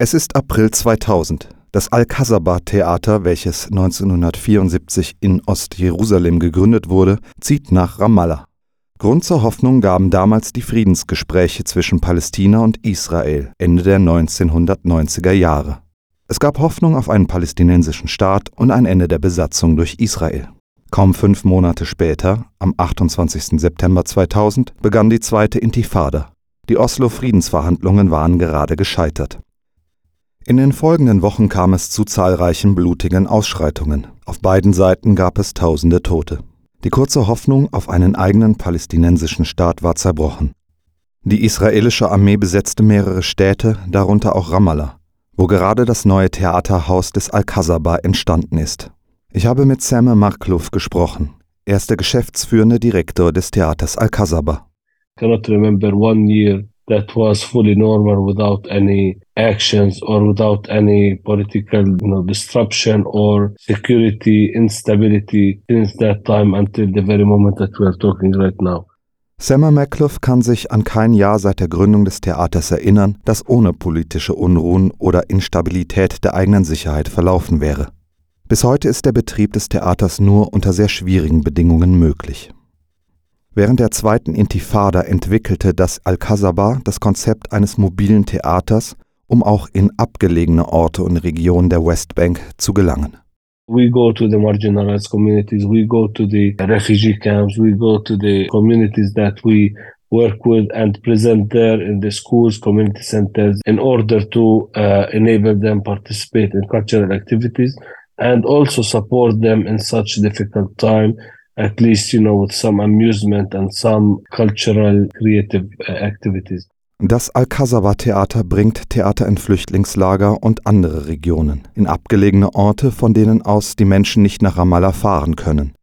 Es ist April 2000. Das Al-Kasaba-Theater, welches 1974 in Ostjerusalem gegründet wurde, zieht nach Ramallah. Grund zur Hoffnung gaben damals die Friedensgespräche zwischen Palästina und Israel Ende der 1990er Jahre. Es gab Hoffnung auf einen palästinensischen Staat und ein Ende der Besatzung durch Israel. Kaum fünf Monate später, am 28. September 2000, begann die zweite Intifada. Die Oslo-Friedensverhandlungen waren gerade gescheitert. In den folgenden Wochen kam es zu zahlreichen blutigen Ausschreitungen. Auf beiden Seiten gab es tausende Tote. Die kurze Hoffnung auf einen eigenen palästinensischen Staat war zerbrochen. Die israelische Armee besetzte mehrere Städte, darunter auch Ramallah, wo gerade das neue Theaterhaus des Al-Kasaba entstanden ist. Ich habe mit Sam Marklouf gesprochen. Er ist der geschäftsführende Direktor des Theaters Al-Kasaba. cannot remember one year that was fully normal without any actions or without any political you know, disruption or security instability since that time until the very moment that we are talking right now. Sammer McClough kann sich an kein Jahr seit der Gründung des Theaters erinnern, das ohne politische Unruhen oder Instabilität der eigenen Sicherheit verlaufen wäre. Bis heute ist der Betrieb des Theaters nur unter sehr schwierigen Bedingungen möglich. Während der zweiten Intifada entwickelte das Al-Kasaba das Konzept eines mobilen Theaters, um auch in abgelegene Orte und Regionen der Westbank zu gelangen. We go to the marginalized communities, we go to the refugee camps, we go to the communities that we work with and present there in the schools, community centers in order to uh, enable them participate in cultural activities and also support them in such difficult time at least you know with some amusement and some cultural creative uh, activities. Das Al-Kasaba-Theater bringt Theater in Flüchtlingslager und andere Regionen, in abgelegene Orte, von denen aus die Menschen nicht nach Ramallah fahren können.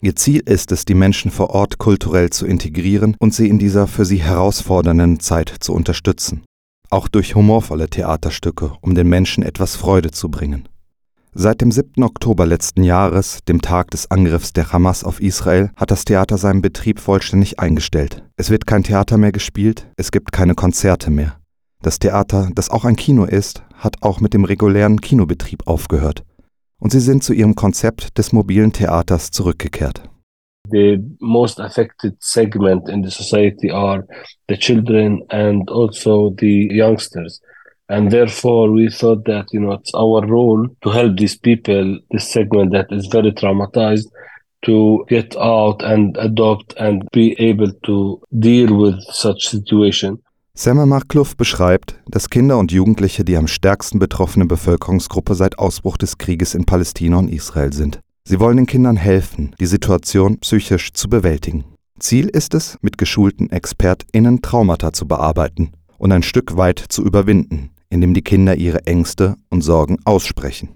Ihr Ziel ist es, die Menschen vor Ort kulturell zu integrieren und sie in dieser für sie herausfordernden Zeit zu unterstützen. Auch durch humorvolle Theaterstücke, um den Menschen etwas Freude zu bringen. Seit dem 7. Oktober letzten Jahres, dem Tag des Angriffs der Hamas auf Israel, hat das Theater seinen Betrieb vollständig eingestellt. Es wird kein Theater mehr gespielt, es gibt keine Konzerte mehr. Das Theater, das auch ein Kino ist, hat auch mit dem regulären Kinobetrieb aufgehört. Und sie sind zu ihrem Konzept des mobilen Theaters zurückgekehrt. The most affected segment in the society are the children and also the youngsters. And therefore, we thought that, you know, it's our role to help these people, this segment that is very traumatized, to get out and adopt and be able to deal with such situation. Sammer Markluff beschreibt, dass Kinder und Jugendliche die am stärksten betroffene Bevölkerungsgruppe seit Ausbruch des Krieges in Palästina und Israel sind. Sie wollen den Kindern helfen, die Situation psychisch zu bewältigen. Ziel ist es, mit geschulten ExpertInnen Traumata zu bearbeiten und ein Stück weit zu überwinden, in dem die Kinder ihre Ängste und Sorgen aussprechen.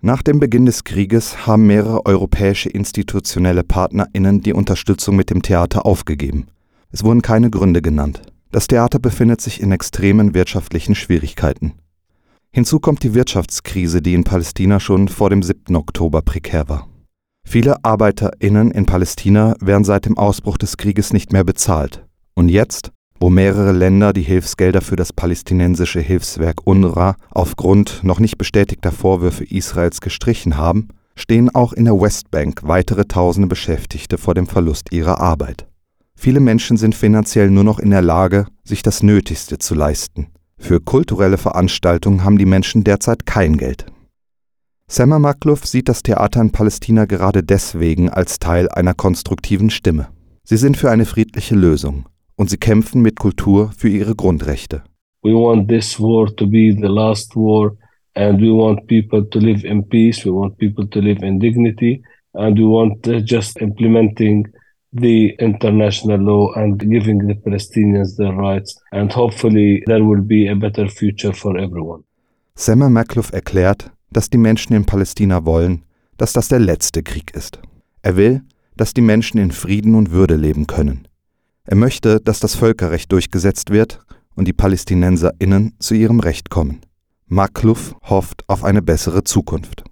Nach dem Beginn des Krieges haben mehrere europäische institutionelle Partnerinnen die Unterstützung mit dem Theater aufgegeben. Es wurden keine Gründe genannt. Das Theater befindet sich in extremen wirtschaftlichen Schwierigkeiten. Hinzu kommt die Wirtschaftskrise, die in Palästina schon vor dem 7. Oktober prekär war. Viele Arbeiterinnen in Palästina werden seit dem Ausbruch des Krieges nicht mehr bezahlt. Und jetzt, wo mehrere Länder die Hilfsgelder für das palästinensische Hilfswerk UNRWA aufgrund noch nicht bestätigter Vorwürfe Israels gestrichen haben, stehen auch in der Westbank weitere tausende Beschäftigte vor dem Verlust ihrer Arbeit. Viele Menschen sind finanziell nur noch in der Lage, sich das Nötigste zu leisten. Für kulturelle Veranstaltungen haben die Menschen derzeit kein Geld. Sammer Maklouf sieht das Theater in Palästina gerade deswegen als Teil einer konstruktiven Stimme. Sie sind für eine friedliche Lösung, und sie kämpfen mit Kultur für ihre Grundrechte. We want this war to be the last war and we want people to live in peace, we want people to live in dignity and we want uh, just implementing the international law and giving the Palestinians their rights and hopefully there will be a better future for everyone. Sammer Maklouf erklärt, dass die Menschen in Palästina wollen, dass das der letzte Krieg ist. Er will, dass die Menschen in Frieden und Würde leben können. Er möchte, dass das Völkerrecht durchgesetzt wird und die PalästinenserInnen zu ihrem Recht kommen. Mark Kluff hofft auf eine bessere Zukunft.